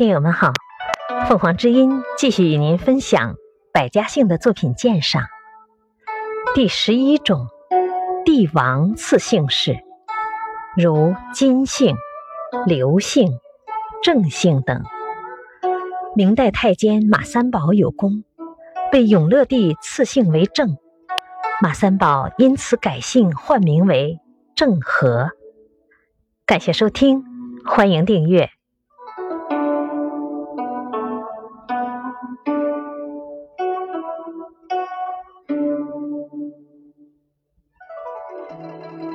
听友们好，凤凰之音继续与您分享百家姓的作品鉴赏。第十一种，帝王赐姓氏，如金姓、刘姓、郑姓等。明代太监马三宝有功，被永乐帝赐姓为郑，马三宝因此改姓换名为郑和。感谢收听，欢迎订阅。Música